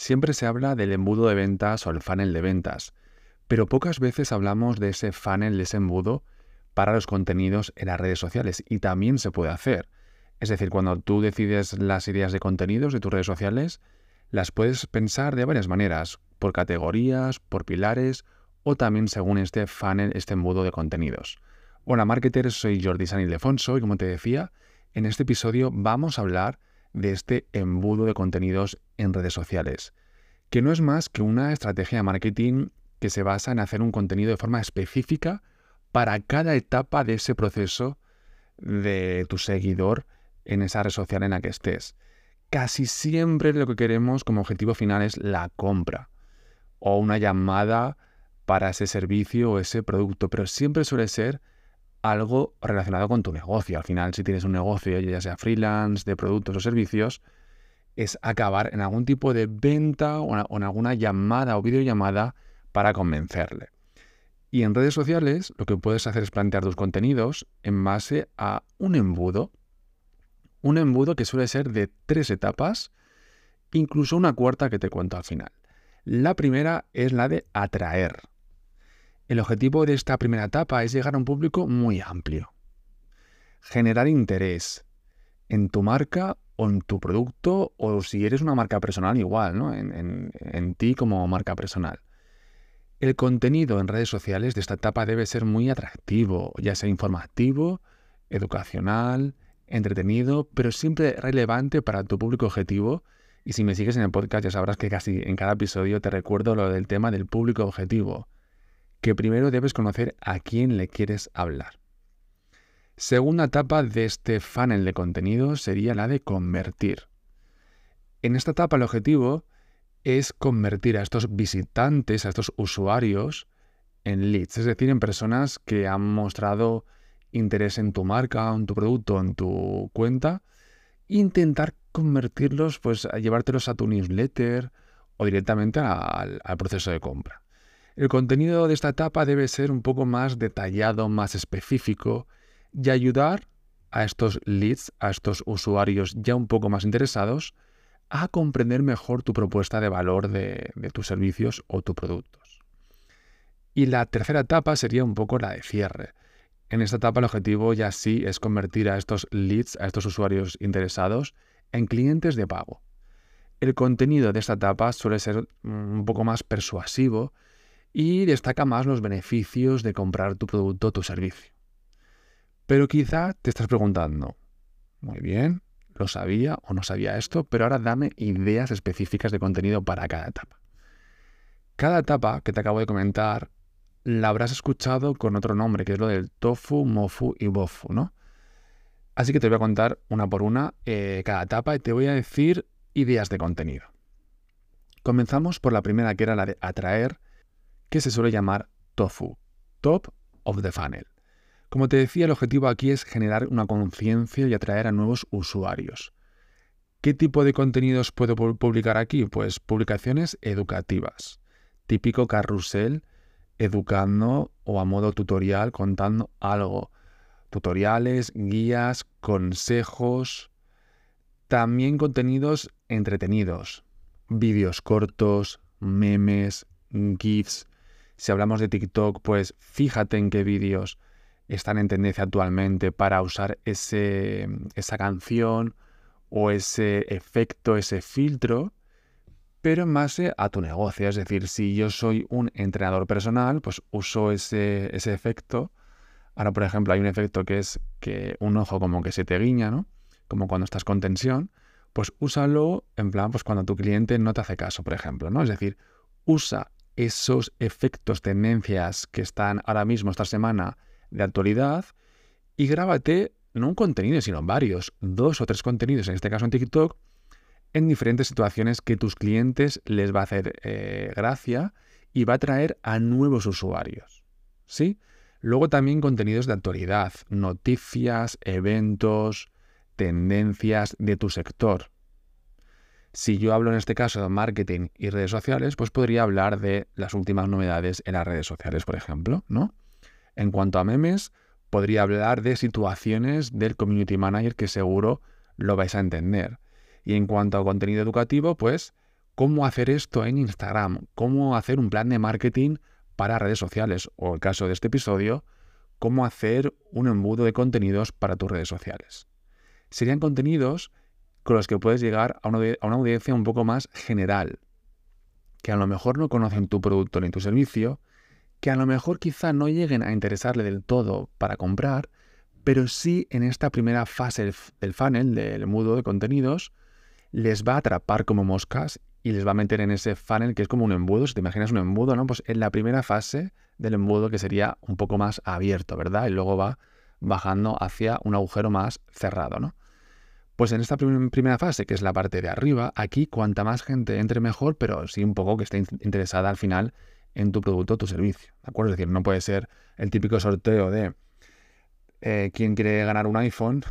Siempre se habla del embudo de ventas o el funnel de ventas, pero pocas veces hablamos de ese funnel, de ese embudo para los contenidos en las redes sociales y también se puede hacer. Es decir, cuando tú decides las ideas de contenidos de tus redes sociales, las puedes pensar de varias maneras, por categorías, por pilares o también según este funnel, este embudo de contenidos. Hola marketers, soy Jordi San Ildefonso y como te decía, en este episodio vamos a hablar de este embudo de contenidos en redes sociales, que no es más que una estrategia de marketing que se basa en hacer un contenido de forma específica para cada etapa de ese proceso de tu seguidor en esa red social en la que estés. Casi siempre lo que queremos como objetivo final es la compra o una llamada para ese servicio o ese producto, pero siempre suele ser algo relacionado con tu negocio. Al final, si tienes un negocio, ya sea freelance, de productos o servicios, es acabar en algún tipo de venta o en alguna llamada o videollamada para convencerle. Y en redes sociales lo que puedes hacer es plantear tus contenidos en base a un embudo. Un embudo que suele ser de tres etapas, incluso una cuarta que te cuento al final. La primera es la de atraer. El objetivo de esta primera etapa es llegar a un público muy amplio. Generar interés en tu marca o en tu producto o si eres una marca personal igual, ¿no? en, en ti como marca personal. El contenido en redes sociales de esta etapa debe ser muy atractivo, ya sea informativo, educacional, entretenido, pero siempre relevante para tu público objetivo. Y si me sigues en el podcast ya sabrás que casi en cada episodio te recuerdo lo del tema del público objetivo, que primero debes conocer a quién le quieres hablar. Segunda etapa de este funnel de contenido sería la de convertir. En esta etapa el objetivo es convertir a estos visitantes, a estos usuarios, en leads, es decir, en personas que han mostrado interés en tu marca, en tu producto, en tu cuenta, intentar convertirlos, pues, a llevártelos a tu newsletter o directamente al, al proceso de compra. El contenido de esta etapa debe ser un poco más detallado, más específico y ayudar a estos leads, a estos usuarios ya un poco más interesados, a comprender mejor tu propuesta de valor de, tus servicios o tus productos. Y la tercera etapa sería un poco la de cierre. En esta etapa el objetivo ya sí es convertir a estos leads, a estos usuarios interesados, en clientes de pago. El contenido de esta etapa suele ser un poco más persuasivo y destaca más los beneficios de comprar tu producto o tu servicio. Pero quizá te estás preguntando, muy bien, lo sabía o no sabía esto, pero ahora dame ideas específicas de contenido para cada etapa. Cada etapa que te acabo de comentar la habrás escuchado con otro nombre, que es lo del tofu, mofu y bofu, ¿no? Así que te voy a contar una por una eh, cada etapa y te voy a decir ideas de contenido. Comenzamos por la primera, que era la de atraer, que se suele llamar tofu, top of the funnel. Como te decía, el objetivo aquí es generar una conciencia y atraer a nuevos usuarios. ¿Qué tipo de contenidos puedo publicar aquí? Pues publicaciones educativas. Típico carrusel educando o a modo tutorial contando algo. Tutoriales, guías, consejos. También contenidos entretenidos. Vídeos cortos, memes, GIFs. Si hablamos de TikTok, pues fíjate en qué vídeos están en tendencia actualmente para usar ese, esa canción o ese efecto, ese filtro, pero en base a tu negocio. Es decir, si yo soy un entrenador personal, pues uso ese, ese efecto. Ahora, por ejemplo, hay un efecto que es que un ojo como que se te guiña, ¿no? Como cuando estás con tensión. Pues úsalo en plan, pues cuando tu cliente no te hace caso, por ejemplo, ¿no? Es decir, usa esos efectos, tendencias que están ahora mismo, esta semana, de actualidad y grábate no un contenido, sino varios, dos o tres contenidos, en este caso en TikTok, en diferentes situaciones que tus clientes les va a hacer eh, gracia y va a traer a nuevos usuarios. ¿Sí? Luego también contenidos de actualidad, noticias, eventos, tendencias de tu sector. Si yo hablo en este caso de marketing y redes sociales, pues podría hablar de las últimas novedades en las redes sociales, por ejemplo, ¿no? En cuanto a memes, podría hablar de situaciones del community manager que seguro lo vais a entender. Y en cuanto a contenido educativo, pues cómo hacer esto en Instagram, cómo hacer un plan de marketing para redes sociales o el caso de este episodio, cómo hacer un embudo de contenidos para tus redes sociales. Serían contenidos con los que puedes llegar a una, a una audiencia un poco más general, que a lo mejor no conocen tu producto ni tu servicio, que a lo mejor quizá no lleguen a interesarle del todo para comprar, pero sí en esta primera fase del funnel, del embudo de contenidos, les va a atrapar como moscas y les va a meter en ese funnel que es como un embudo. Si te imaginas un embudo, ¿no? Pues en la primera fase del embudo que sería un poco más abierto, ¿verdad? Y luego va bajando hacia un agujero más cerrado, ¿no? Pues en esta primera fase, que es la parte de arriba, aquí cuanta más gente entre mejor, pero sí un poco que esté interesada al final en tu producto o tu servicio. ¿De acuerdo? Es decir, no puede ser el típico sorteo de eh, quién quiere ganar un iPhone,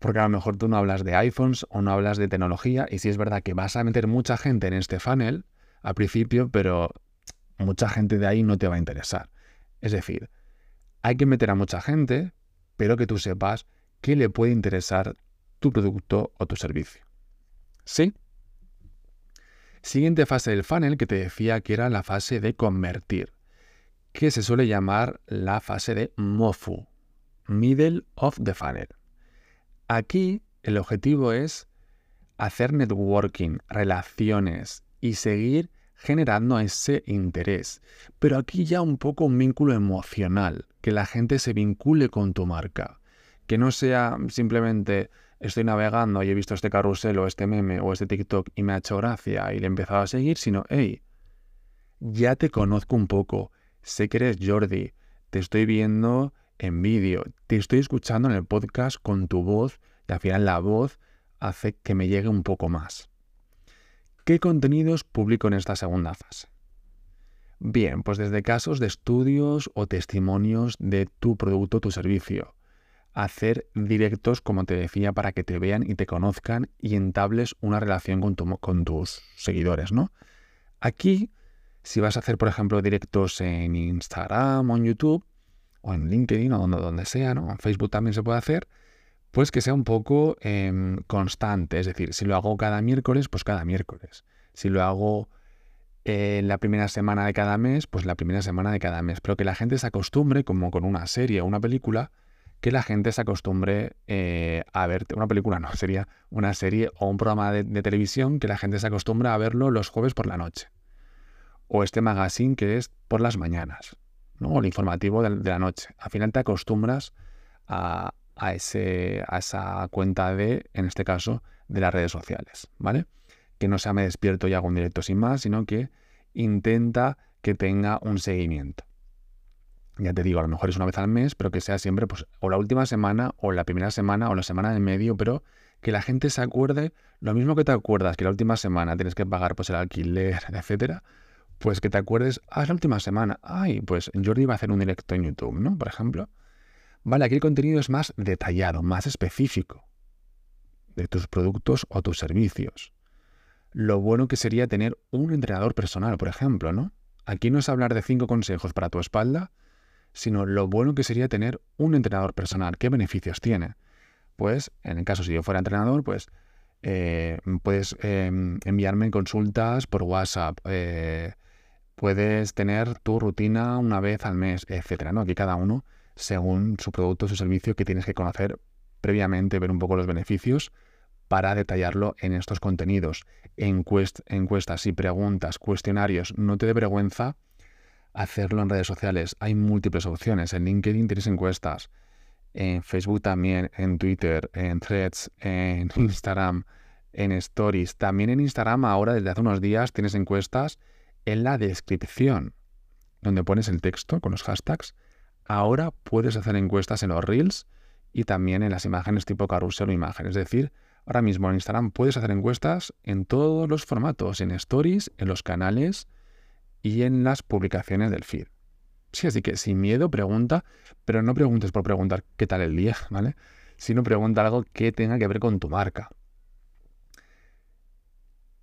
porque a lo mejor tú no hablas de iPhones o no hablas de tecnología, y sí es verdad que vas a meter mucha gente en este funnel al principio, pero mucha gente de ahí no te va a interesar. Es decir, hay que meter a mucha gente, pero que tú sepas qué le puede interesar tu producto o tu servicio. ¿Sí? Siguiente fase del funnel que te decía que era la fase de convertir, que se suele llamar la fase de MOFU, Middle of the Funnel. Aquí el objetivo es hacer networking, relaciones y seguir generando ese interés. Pero aquí ya un poco un vínculo emocional, que la gente se vincule con tu marca, que no sea simplemente estoy navegando y he visto este carrusel o este meme o este TikTok y me ha hecho gracia y le he empezado a seguir, sino, hey, ya te conozco un poco, sé que eres Jordi, te estoy viendo en vídeo, te estoy escuchando en el podcast con tu voz y al final la voz hace que me llegue un poco más. ¿Qué contenidos publico en esta segunda fase? Bien, pues desde casos de estudios o testimonios de tu producto o tu servicio hacer directos, como te decía, para que te vean y te conozcan y entables una relación con, con tus seguidores, ¿no? Aquí, si vas a hacer, por ejemplo, directos en Instagram o en YouTube, o en LinkedIn o donde, donde sea, ¿no? En Facebook también se puede hacer, pues que sea un poco em, constante. Es decir, si lo hago cada miércoles, pues cada miércoles. Si lo hago en la primera semana de cada mes, pues la primera semana de cada mes. Pero que la gente se acostumbre, como con una serie o una película, que la gente se acostumbre eh, a ver una película, no, sería una serie o un programa de, televisión que la gente se acostumbra a verlo los jueves por la noche. O este magazine que es por las mañanas, ¿no? o el informativo de, la noche. Al final te acostumbras a, ese, a esa cuenta de, en este caso, de las redes sociales, ¿vale? Que no sea me despierto y hago un directo sin más, sino que intenta que tenga un seguimiento ya te digo, a lo mejor es una vez al mes, pero que sea siempre pues, o la última semana, o la primera semana, o la semana del medio, pero que la gente se acuerde, lo mismo que te acuerdas que la última semana tienes que pagar pues, el alquiler, etcétera, pues que te acuerdes, ah, es la última semana, ay, pues Jordi va a hacer un directo en YouTube, ¿no? Por ejemplo. Vale, aquí el contenido es más detallado, más específico de tus productos o tus servicios. Lo bueno que sería tener un entrenador personal, por ejemplo, ¿no? Aquí no es hablar de cinco consejos para tu espalda, sino lo bueno que sería tener un entrenador personal. ¿Qué beneficios tiene? Pues, en el caso si yo fuera entrenador, pues eh, puedes em, enviarme consultas por WhatsApp, eh, puedes tener tu rutina una vez al mes, etcétera. ¿no? Aquí cada uno, según su producto su servicio, que tienes que conocer previamente, ver un poco los beneficios para detallarlo en estos contenidos. encuestas y preguntas, cuestionarios, no te dé vergüenza hacerlo en redes sociales. Hay múltiples opciones. En LinkedIn tienes encuestas, en Facebook también, en Twitter, en Threads, en Instagram, en Stories. También en Instagram ahora, desde hace unos días, tienes encuestas en la descripción, donde pones el texto con los hashtags. Ahora puedes hacer encuestas en los reels y también en las imágenes tipo carrusel o imagen. Es decir, ahora mismo en Instagram puedes hacer encuestas en todos los formatos, en stories, en los canales, y en las publicaciones del feed. Sí, así que sin miedo pregunta, pero no preguntes por preguntar qué tal el día, ¿vale? Sino pregunta algo que tenga que ver con tu marca.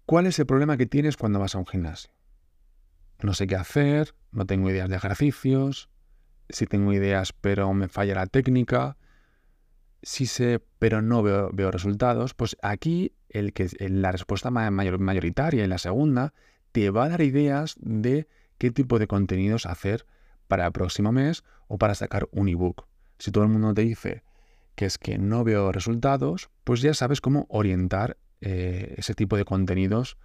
¿Cuál es el problema que tienes cuando vas a un gimnasio? No sé qué hacer, no tengo ideas de ejercicios, si tengo ideas pero me falla la técnica. si sé, pero no veo, resultados, pues aquí el que, la respuesta mayoritaria y la segunda te va a dar ideas de qué tipo de contenidos hacer para el próximo mes o para sacar un ebook. Si todo el mundo te dice que es que no veo resultados, pues ya sabes cómo orientar eh, ese tipo de contenidos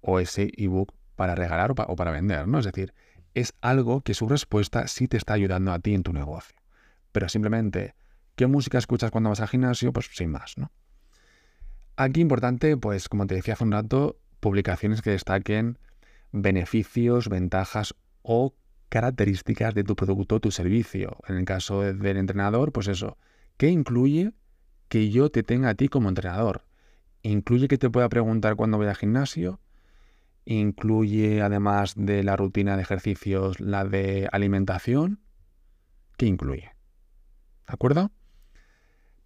o ese ebook para regalar o, para vender, ¿no? Es decir, es algo que su respuesta sí te está ayudando a ti en tu negocio. Pero simplemente, ¿qué música escuchas cuando vas al gimnasio? Pues sin más, ¿no? Aquí importante, pues como te decía hace un rato, publicaciones que destaquen beneficios, ventajas o características de tu producto o tu servicio. En el caso del entrenador, pues eso, ¿qué incluye que yo te tenga a ti como entrenador? ¿Incluye que te pueda preguntar cuando voy al gimnasio? ¿Incluye además de la rutina de ejercicios la de alimentación? ¿Qué incluye? ¿De acuerdo?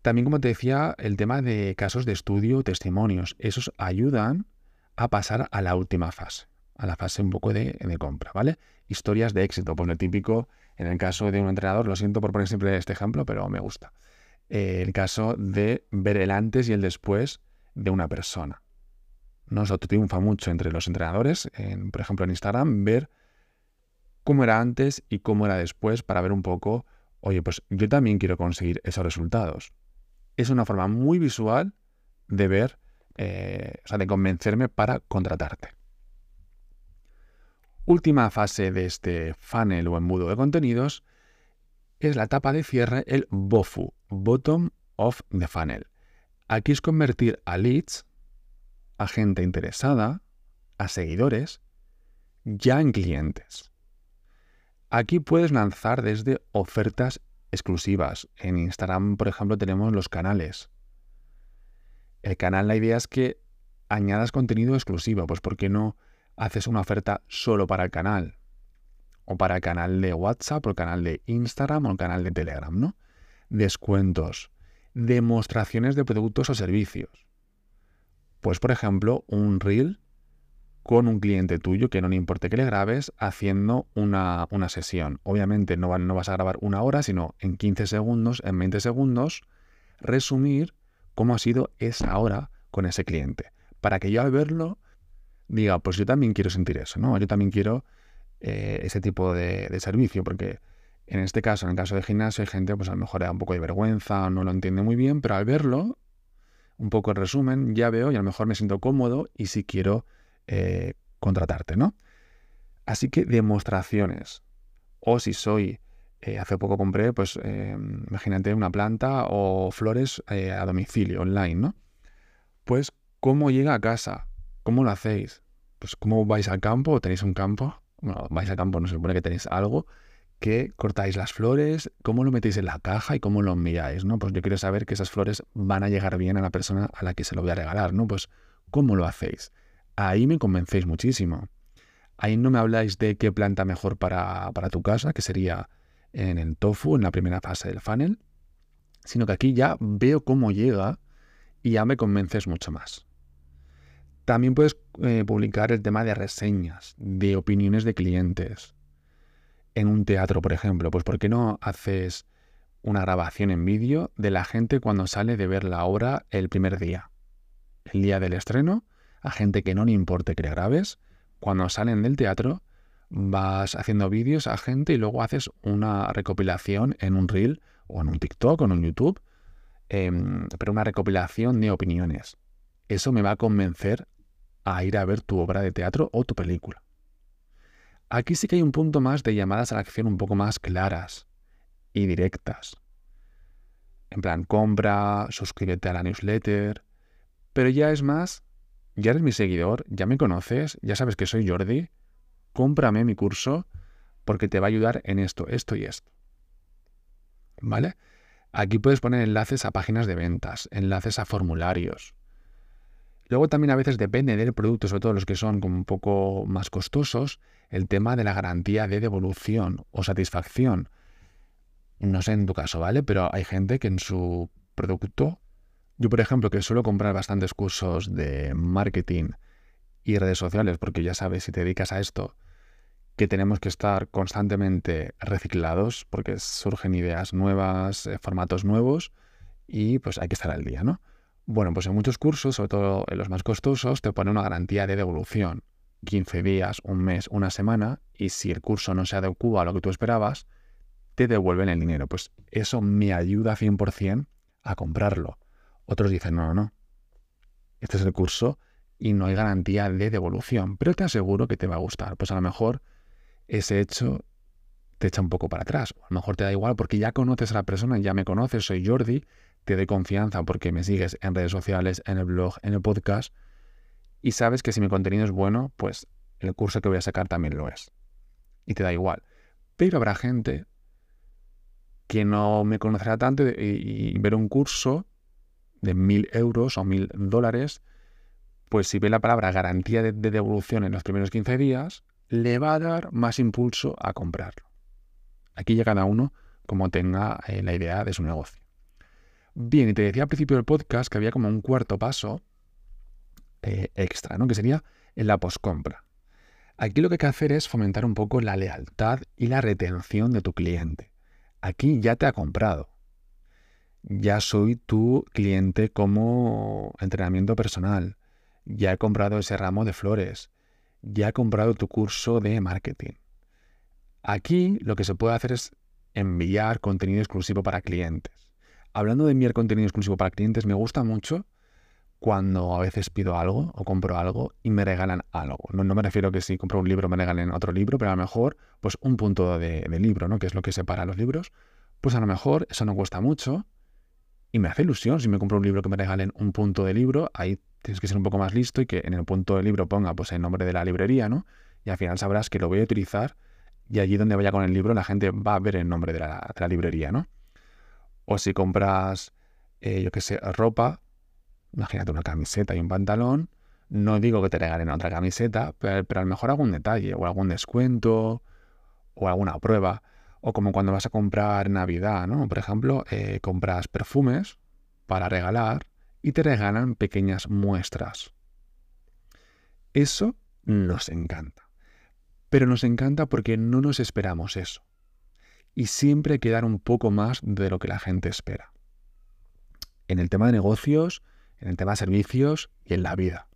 También, como te decía, el tema de casos de estudio, testimonios, esos ayudan a pasar a la última fase, a la fase un poco de, compra, ¿vale? historias de éxito. Pues lo típico, en el caso de un entrenador, lo siento por poner siempre este ejemplo, pero me gusta. Eh, el caso de ver el antes y el después de una persona. ¿no? Eso triunfa mucho entre los entrenadores, por ejemplo en Instagram, ver cómo era antes y cómo era después para ver un poco, oye, pues yo también quiero conseguir esos resultados. Es una forma muy visual de ver, eh, o sea, de convencerme para contratarte. Última fase de este funnel o embudo de contenidos es la etapa de cierre, el BOFU, Bottom of the Funnel. Aquí es convertir a leads, a gente interesada, a seguidores, ya en clientes. Aquí puedes lanzar desde ofertas exclusivas. En Instagram, por ejemplo, tenemos los canales. El canal, la idea es que añadas contenido exclusivo, pues ¿por qué no haces una oferta solo para el canal, o para el canal de WhatsApp, o el canal de Instagram, o el canal de Telegram, ¿no? Descuentos, demostraciones de productos o servicios. Pues, por ejemplo, un reel con un cliente tuyo que no le importe que le grabes haciendo una, sesión. Obviamente no, no vas a grabar una hora, sino en 15 segundos, en 20 segundos, resumir cómo ha sido esa hora con ese cliente. Para que yo al verlo diga, pues yo también quiero sentir eso, ¿no? Yo también quiero eh, ese tipo de, servicio, porque en este caso, en el caso de gimnasio, hay gente, pues a lo mejor da un poco de vergüenza, no lo entiende muy bien, pero al verlo, un poco en resumen, ya veo y a lo mejor me siento cómodo y si quiero eh, contratarte, ¿no? Así que demostraciones. O si soy, eh, hace poco compré, pues imagínate una planta o flores a domicilio, online, ¿no? Pues cómo llega a casa, ¿Cómo lo hacéis? Pues cómo vais al campo o tenéis un campo. Bueno, vais al campo, no se supone que tenéis algo que cortáis las flores, cómo lo metéis en la caja y cómo lo enviáis, ¿no? Pues yo quiero saber que esas flores van a llegar bien a la persona a la que se lo voy a regalar, ¿no? Pues cómo lo hacéis. Ahí me convencéis muchísimo. Ahí no me habláis de qué planta mejor para, para tu casa, que sería en el tofu, en la primera fase del funnel, sino que aquí ya veo cómo llega y ya me convences mucho más. También puedes eh, publicar el tema de reseñas, de opiniones de clientes. En un teatro, por ejemplo, pues ¿por qué no haces una grabación en vídeo de la gente cuando sale de ver la obra el primer día? El día del estreno, a gente que no le importe que le grabes, cuando salen del teatro, vas haciendo vídeos a gente y luego haces una recopilación en un reel o en un TikTok o en un YouTube, em, pero una recopilación de opiniones. Eso me va a convencer a ir a ver tu obra de teatro o tu película. Aquí sí que hay un punto más de llamadas a la acción un poco más claras y directas. En plan, compra, suscríbete a la newsletter. Pero ya es más, ya eres mi seguidor, ya me conoces, ya sabes que soy Jordi, cómprame mi curso porque te va a ayudar en esto, esto y esto. ¿Vale? Aquí puedes poner enlaces a páginas de ventas, enlaces a formularios, Luego también a veces depende del producto, sobre todo los que son como un poco más costosos, el tema de la garantía de devolución o satisfacción. No sé en tu caso, ¿vale? Pero hay gente que en su producto, yo por ejemplo que suelo comprar bastantes cursos de marketing y redes sociales, porque ya sabes, si te dedicas a esto, que tenemos que estar constantemente reciclados, porque surgen ideas nuevas, eh, formatos nuevos, y pues hay que estar al día, ¿no? Bueno, pues en muchos cursos, sobre todo en los más costosos, te pone una garantía de devolución. 15 días, un mes, una semana, y si el curso no se adecua a lo que tú esperabas, te devuelven el dinero. Pues eso me ayuda 100% a comprarlo. Otros dicen, no, no, no. Este es el curso y no hay garantía de devolución, pero te aseguro que te va a gustar. Pues a lo mejor ese hecho te echa un poco para atrás. A lo mejor te da igual porque ya conoces a la persona, ya me conoces, soy Jordi, te doy confianza porque me sigues en redes sociales, en el blog, en el podcast, y sabes que si mi contenido es bueno, pues el curso que voy a sacar también lo es. Y te da igual. Pero habrá gente que no me conocerá tanto y, ver un curso de mil euros o mil dólares, pues si ve la palabra garantía de, de devolución en los primeros 15 días, le va a dar más impulso a comprarlo. Aquí ya cada uno como tenga eh, la idea de su negocio. Bien, y te decía al principio del podcast que había como un cuarto paso eh, extra, ¿no? Que sería en la poscompra. Aquí lo que hay que hacer es fomentar un poco la lealtad y la retención de tu cliente. Aquí ya te ha comprado. Ya soy tu cliente como entrenamiento personal. Ya he comprado ese ramo de flores. Ya he comprado tu curso de marketing. Aquí lo que se puede hacer es enviar contenido exclusivo para clientes. Hablando de enviar contenido exclusivo para clientes, me gusta mucho cuando a veces pido algo o compro algo y me regalan algo. No, me refiero que si compro un libro me regalen otro libro, pero a lo mejor pues un punto de, libro, ¿no? que es lo que separa los libros, pues a lo mejor eso no cuesta mucho y me hace ilusión si me compro un libro que me regalen un punto de libro, ahí tienes que ser un poco más listo y que en el punto de libro ponga pues el nombre de la librería, ¿no? Y al final sabrás que lo voy a utilizar y allí donde vaya con el libro la gente va a ver el nombre de la, librería, ¿no? O si compras, eh, yo qué sé, ropa, imagínate una camiseta y un pantalón, no digo que te regalen otra camiseta, pero, a lo mejor algún detalle o algún descuento o alguna prueba. O como cuando vas a comprar Navidad, ¿no? Por ejemplo, eh, compras perfumes para regalar y te regalan pequeñas muestras. Eso nos encanta. Pero nos encanta porque no nos esperamos eso. Y siempre hay que dar un poco más de lo que la gente espera. En el tema de negocios, en el tema de servicios y en la vida.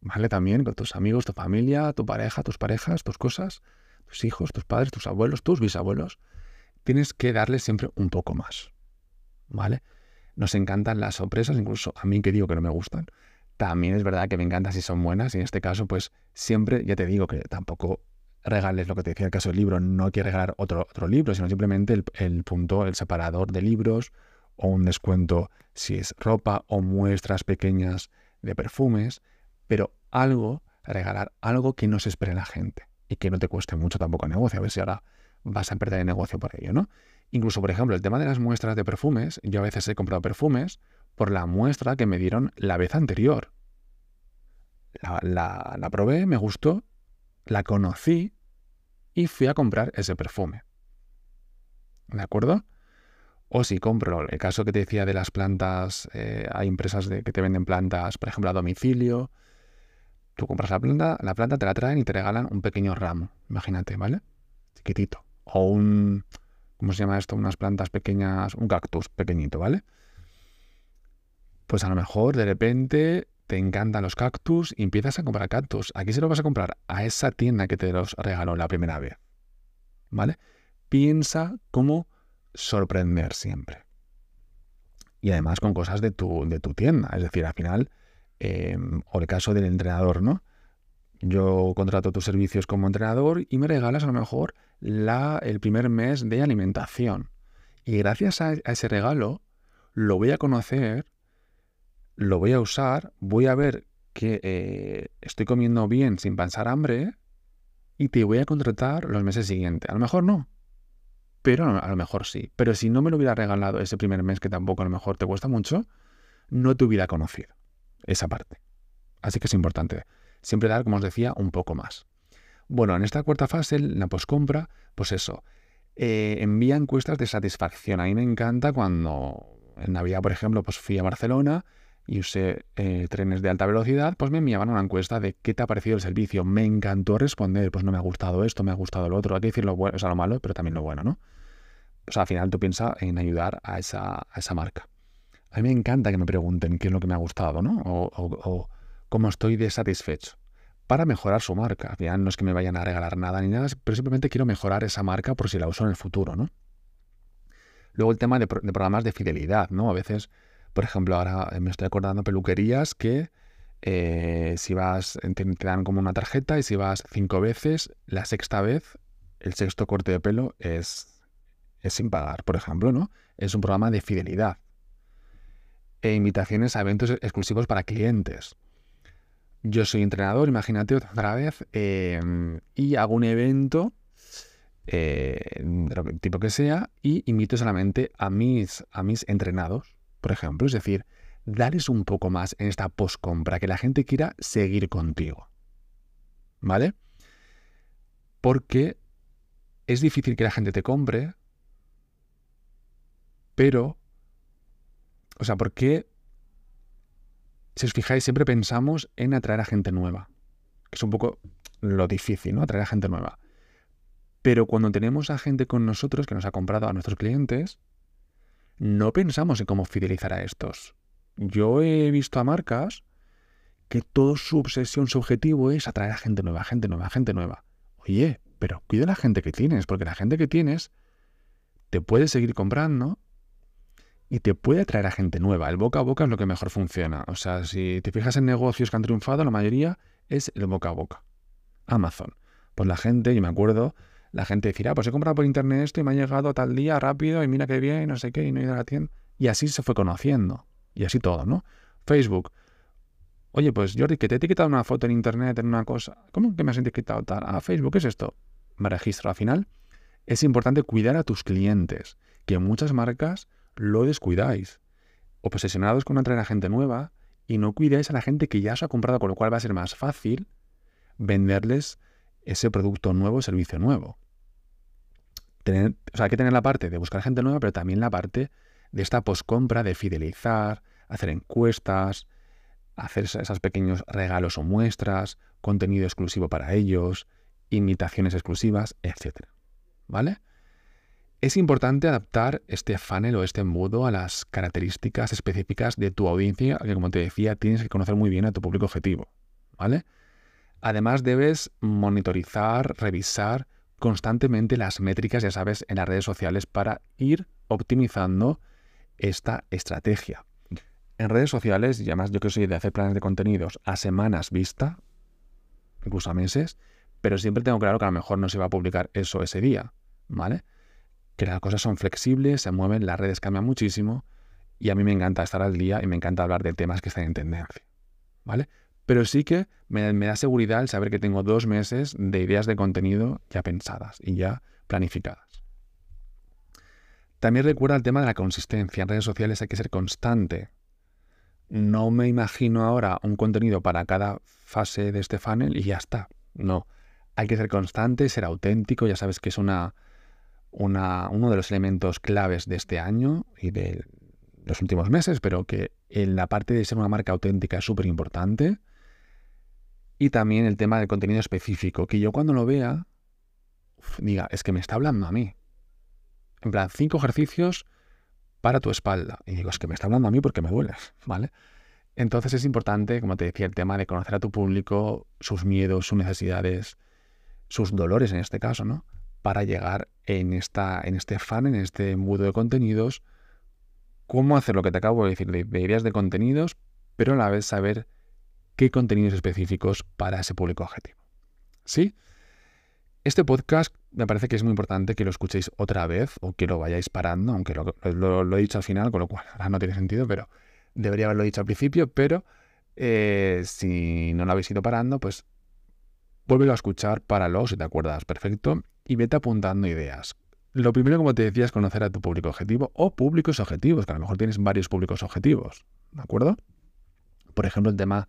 ¿Vale? También con tus amigos, tu familia, tu pareja, tus parejas, tus cosas, tus hijos, tus padres, tus abuelos, tus bisabuelos. Tienes que darles siempre un poco más. ¿Vale? Nos encantan las sorpresas, incluso a mí que digo que no me gustan. También es verdad que me encanta si son buenas y en este caso pues siempre, ya te digo que tampoco regales lo que te decía el caso del libro, no hay que regalar otro, otro libro, sino simplemente el, el, punto, el separador de libros o un descuento si es ropa o muestras pequeñas de perfumes, pero algo, regalar algo que no se espere la gente y que no te cueste mucho tampoco el negocio, a ver si ahora vas a perder el negocio por ello, ¿no? Incluso, por ejemplo, el tema de las muestras de perfumes, yo a veces he comprado perfumes por la muestra que me dieron la vez anterior. La, la probé, me gustó la conocí y fui a comprar ese perfume. ¿De acuerdo? O si compro, el caso que te decía de las plantas, eh, hay empresas que te venden plantas, por ejemplo, a domicilio. Tú compras la planta, la planta te la traen y te regalan un pequeño ramo, imagínate, ¿vale? Chiquitito. O un, ¿cómo se llama esto? Unas plantas pequeñas, un cactus pequeñito, ¿vale? Pues a lo mejor de repente te encantan los cactus y empiezas a comprar cactus. Aquí se lo vas a comprar a esa tienda que te los regaló la primera vez. ¿Vale? Piensa cómo sorprender siempre. Y además con cosas de tu, de tu tienda. Es decir, al final, em, o el caso del entrenador, ¿no? Yo contrato tus servicios como entrenador y me regalas a lo mejor la, el primer mes de alimentación. Y gracias a ese regalo, lo voy a conocer lo voy a usar, voy a ver que eh, estoy comiendo bien sin pasar hambre y te voy a contratar los meses siguientes. A lo mejor no, pero a lo mejor sí. Pero si no me lo hubiera regalado ese primer mes, que tampoco a lo mejor te cuesta mucho, no te hubiera conocido esa parte. Así que es importante siempre dar, como os decía, un poco más. Bueno, en esta cuarta fase, la poscompra, pues eso, eh, envía encuestas de satisfacción. A mí me encanta cuando en Navidad, por ejemplo, pues fui a Barcelona y usé eh, trenes de alta velocidad, pues me enviaban una encuesta de qué te ha parecido el servicio. Me encantó responder, pues no me ha gustado esto, me ha gustado lo otro. Hay que decir lo bueno, o sea, lo malo, pero también lo bueno, ¿no? O sea, al final tú piensas en ayudar a esa, a esa marca. A mí me encanta que me pregunten qué es lo que me ha gustado, ¿no? O, cómo estoy desatisfecho para mejorar su marca. Ya no es que me vayan a regalar nada ni nada, pero simplemente quiero mejorar esa marca por si la uso en el futuro, ¿no? Luego el tema de, programas de fidelidad, ¿no? A veces, por ejemplo, ahora me estoy acordando peluquerías que eh, si vas, te, dan como una tarjeta y si vas cinco veces, la sexta vez, el sexto corte de pelo es, es sin pagar, por ejemplo, ¿no? Es un programa de fidelidad. E invitaciones a eventos exclusivos para clientes. Yo soy entrenador, imagínate otra vez, em, y hago un evento, eh, tipo que sea, y invito solamente a mis, a mis entrenados, por ejemplo. Es decir, darles un poco más en esta post-compra, que la gente quiera seguir contigo. ¿Vale? Porque es difícil que la gente te compre, pero, o sea, ¿por qué? Si os fijáis, siempre pensamos en atraer a gente nueva, que es un poco lo difícil, ¿no? Atraer a gente nueva. Pero cuando tenemos a gente con nosotros que nos ha comprado a nuestros clientes, no pensamos en cómo fidelizar a estos. Yo he visto a marcas que toda su obsesión, su objetivo es atraer a gente nueva, gente nueva, gente nueva. Oye, pero cuida la gente que tienes, porque la gente que tienes te puede seguir comprando y te puede atraer a gente nueva. El boca a boca es lo que mejor funciona. O sea, si te fijas en negocios que han triunfado, la mayoría es el boca a boca. Amazon. Pues la gente, yo me acuerdo, la gente decía, ah, pues he comprado por internet esto y me ha llegado tal día rápido y mira qué bien, no sé qué, y no he ido a la tienda. Y así se fue conociendo. Y así todo, ¿no? Facebook. Oye, pues Jordi, que te he etiquetado una foto en internet, en una cosa. ¿Cómo que me has etiquetado tal? Ah, Facebook, ¿qué es esto? Me registro. Al final, es importante cuidar a tus clientes, que muchas marcas lo descuidáis. Obsesionados con atraer a gente nueva y no cuidáis a la gente que ya os ha comprado, con lo cual va a ser más fácil venderles ese producto nuevo, servicio nuevo. Tener, o sea, hay que tener la parte de buscar gente nueva, pero también la parte de esta poscompra, de fidelizar, hacer encuestas, hacer esos pequeños regalos o muestras, contenido exclusivo para ellos, imitaciones exclusivas, etc. ¿Vale? Es importante adaptar este funnel o este embudo a las características específicas de tu audiencia, que como te decía, tienes que conocer muy bien a tu público objetivo. ¿Vale? Además, debes monitorizar, revisar constantemente las métricas, ya sabes, en las redes sociales para ir optimizando esta estrategia. En redes sociales, y además yo que soy de hacer planes de contenidos a semanas vista, incluso a meses, pero siempre tengo claro que a lo mejor no se va a publicar eso ese día, ¿vale? Que las cosas son flexibles, se mueven, las redes cambian muchísimo y a mí me encanta estar al día y me encanta hablar de temas que están en tendencia, ¿vale? Pero sí que me, da seguridad el saber que tengo dos meses de ideas de contenido ya pensadas y ya planificadas. También recuerda el tema de la consistencia. En redes sociales hay que ser constante. No me imagino ahora un contenido para cada fase de este funnel y ya está. No. Hay que ser constante, ser auténtico. Ya sabes que es una, uno de los elementos claves de este año y de los últimos meses, pero que en la parte de ser una marca auténtica es súper importante. Y también el tema del contenido específico, que yo cuando lo vea, diga, es que me está hablando a mí. En plan, cinco ejercicios para tu espalda. Y digo, es que me está hablando a mí porque me dueles, ¿vale? Entonces es importante, como te decía, el tema de conocer a tu público, sus miedos, sus necesidades, sus dolores en este caso, ¿no? Para llegar en, esta, en este fan, en este embudo de contenidos, cómo hacer lo que te acabo de decir, de, de ideas de contenidos, pero a la vez saber qué contenidos específicos para ese público objetivo. ¿Sí? Este podcast me parece que es muy importante que lo escuchéis otra vez o que lo vayáis parando, aunque lo, he dicho al final, con lo cual ahora no tiene sentido, pero debería haberlo dicho al principio, pero eh, si no lo habéis ido parando, pues vuélvelo a escuchar, páralo si te acuerdas perfecto y vete apuntando ideas. Lo primero, como te decía, es conocer a tu público objetivo o públicos objetivos, que a lo mejor tienes varios públicos objetivos, ¿de acuerdo? Por ejemplo, el tema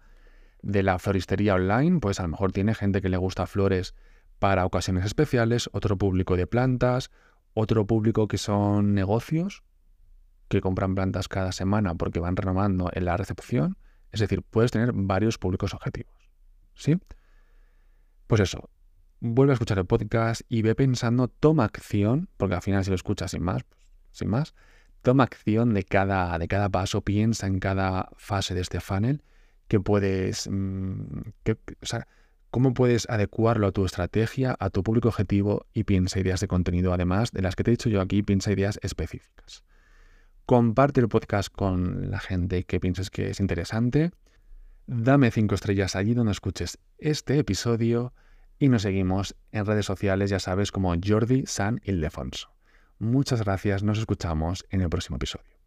de la floristería online, pues a lo mejor tiene gente que le gusta flores para ocasiones especiales, otro público de plantas, otro público que son negocios que compran plantas cada semana porque van renovando en la recepción. Es decir, puedes tener varios públicos objetivos. ¿Sí? Pues eso, vuelve a escuchar el podcast y ve pensando, toma acción, porque al final si lo escuchas sin más, pues, sin más, toma acción de cada, de cada paso, piensa en cada fase de este funnel, que puedes, mm, o sea, cómo puedes adecuarlo a tu estrategia, a tu público objetivo y piensa ideas de contenido, además de las que te he dicho yo aquí, piensa ideas específicas. Comparte el podcast con la gente que pienses que es interesante. Dame cinco estrellas allí donde escuches este episodio y nos seguimos en redes sociales, ya sabes, como Jordi San Ildefonso. Muchas gracias, nos escuchamos en el próximo episodio.